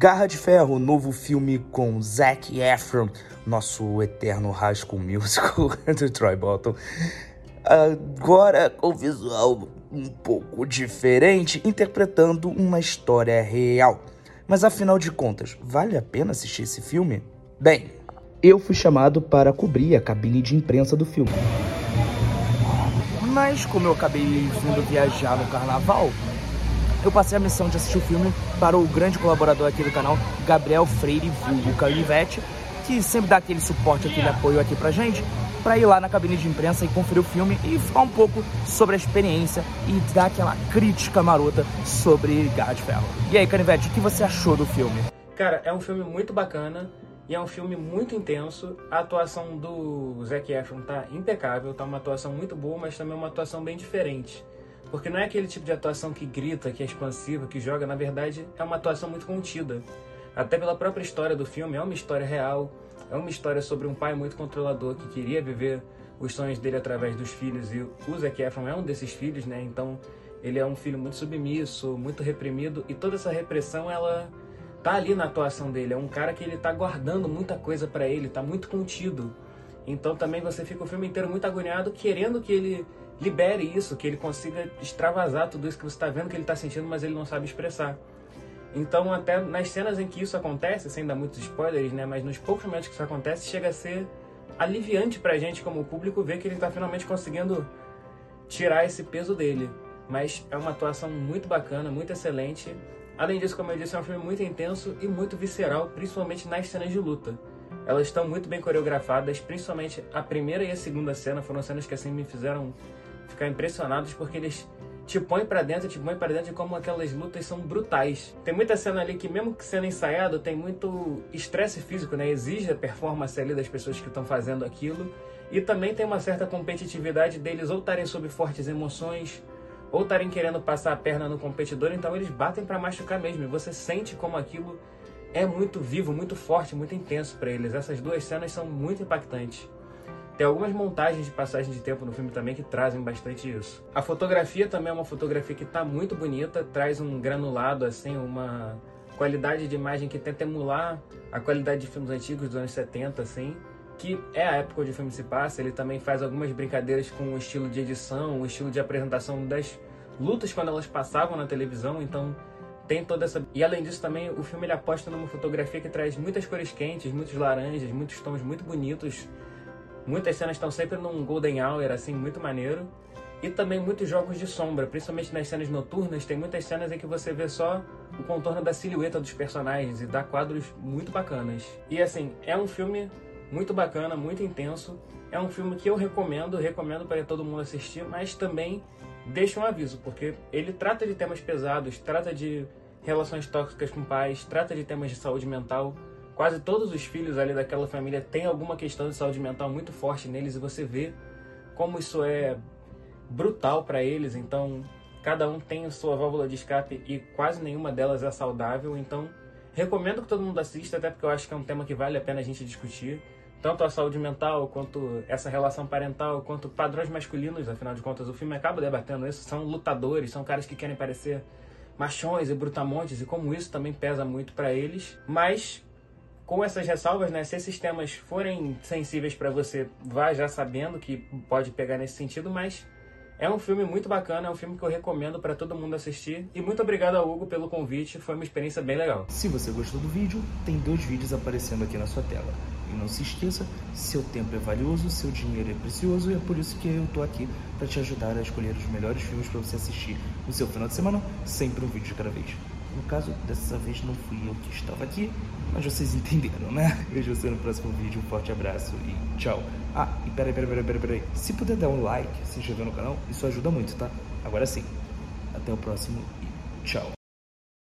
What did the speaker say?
Garra de Ferro, novo filme com Zac Efron, nosso eterno School Musical do Troy Bolton. Agora com visual um pouco diferente, interpretando uma história real. Mas afinal de contas, vale a pena assistir esse filme? Bem, eu fui chamado para cobrir a cabine de imprensa do filme. Mas como eu acabei vindo viajar no carnaval, eu passei a missão de assistir o filme para o grande colaborador aqui do canal, Gabriel Freire Vulgo Calivete, que sempre dá aquele suporte, aquele apoio aqui pra gente, para ir lá na cabine de imprensa e conferir o filme e falar um pouco sobre a experiência e dar aquela crítica marota sobre Ferro. E aí, Canivete, o que você achou do filme? Cara, é um filme muito bacana e é um filme muito intenso. A atuação do Zac Efron tá impecável, tá uma atuação muito boa, mas também uma atuação bem diferente. Porque não é aquele tipo de atuação que grita, que é expansiva, que joga, na verdade é uma atuação muito contida. Até pela própria história do filme, é uma história real, é uma história sobre um pai muito controlador que queria viver os sonhos dele através dos filhos e o Zac Efron é um desses filhos, né? Então ele é um filho muito submisso, muito reprimido e toda essa repressão ela tá ali na atuação dele. É um cara que ele tá guardando muita coisa para ele, tá muito contido. Então também você fica o filme inteiro muito agoniado, querendo que ele libere isso, que ele consiga extravasar tudo isso que você está vendo que ele está sentindo, mas ele não sabe expressar. Então, até nas cenas em que isso acontece, sem dar muitos spoilers, né, mas nos poucos momentos que isso acontece, chega a ser aliviante pra gente como público ver que ele está finalmente conseguindo tirar esse peso dele. Mas é uma atuação muito bacana, muito excelente. Além disso, como eu disse, é um filme muito intenso e muito visceral, principalmente nas cenas de luta. Elas estão muito bem coreografadas, principalmente a primeira e a segunda cena foram cenas que assim me fizeram ficar impressionados porque eles te põem para dentro, te põem para dentro de como aquelas lutas são brutais. Tem muita cena ali que mesmo que sendo ensaiado, tem muito estresse físico, né? Exige a performance ali das pessoas que estão fazendo aquilo. E também tem uma certa competitividade deles ou estarem sob fortes emoções, ou estarem querendo passar a perna no competidor, então eles batem para machucar mesmo. E você sente como aquilo é muito vivo, muito forte, muito intenso para eles. Essas duas cenas são muito impactantes. Tem algumas montagens de passagem de tempo no filme também que trazem bastante isso. A fotografia também é uma fotografia que está muito bonita, traz um granulado, assim, uma qualidade de imagem que tenta emular a qualidade de filmes antigos dos anos 70, assim, que é a época onde o filme se passa. Ele também faz algumas brincadeiras com o estilo de edição, o estilo de apresentação das lutas quando elas passavam na televisão, então tem toda essa. E além disso, também o filme ele aposta numa fotografia que traz muitas cores quentes, muitos laranjas, muitos tons muito bonitos Muitas cenas estão sempre num golden hour, assim, muito maneiro. E também muitos jogos de sombra, principalmente nas cenas noturnas, tem muitas cenas em que você vê só o contorno da silhueta dos personagens e dá quadros muito bacanas. E assim, é um filme muito bacana, muito intenso. É um filme que eu recomendo, recomendo para todo mundo assistir, mas também deixa um aviso, porque ele trata de temas pesados, trata de relações tóxicas com pais, trata de temas de saúde mental, Quase todos os filhos ali daquela família têm alguma questão de saúde mental muito forte neles e você vê como isso é brutal para eles. Então, cada um tem a sua válvula de escape e quase nenhuma delas é saudável. Então, recomendo que todo mundo assista, até porque eu acho que é um tema que vale a pena a gente discutir. Tanto a saúde mental, quanto essa relação parental, quanto padrões masculinos, afinal de contas, o filme acaba debatendo isso. São lutadores, são caras que querem parecer machões e brutamontes, e como isso também pesa muito para eles. Mas com essas ressalvas, né, se esses temas forem sensíveis para você, vá já sabendo que pode pegar nesse sentido, mas é um filme muito bacana, é um filme que eu recomendo para todo mundo assistir. E muito obrigado ao Hugo pelo convite, foi uma experiência bem legal. Se você gostou do vídeo, tem dois vídeos aparecendo aqui na sua tela. E não se esqueça, seu tempo é valioso, seu dinheiro é precioso e é por isso que eu tô aqui para te ajudar a escolher os melhores filmes para você assistir no seu final de semana, sempre um vídeo de cada vez. No caso, dessa vez não fui eu que estava aqui, mas vocês entenderam, né? Vejo você no próximo vídeo, um forte abraço e tchau. Ah, e peraí, peraí, peraí, peraí, peraí. Se puder dar um like, se inscrever no canal, isso ajuda muito, tá? Agora sim. Até o próximo e tchau.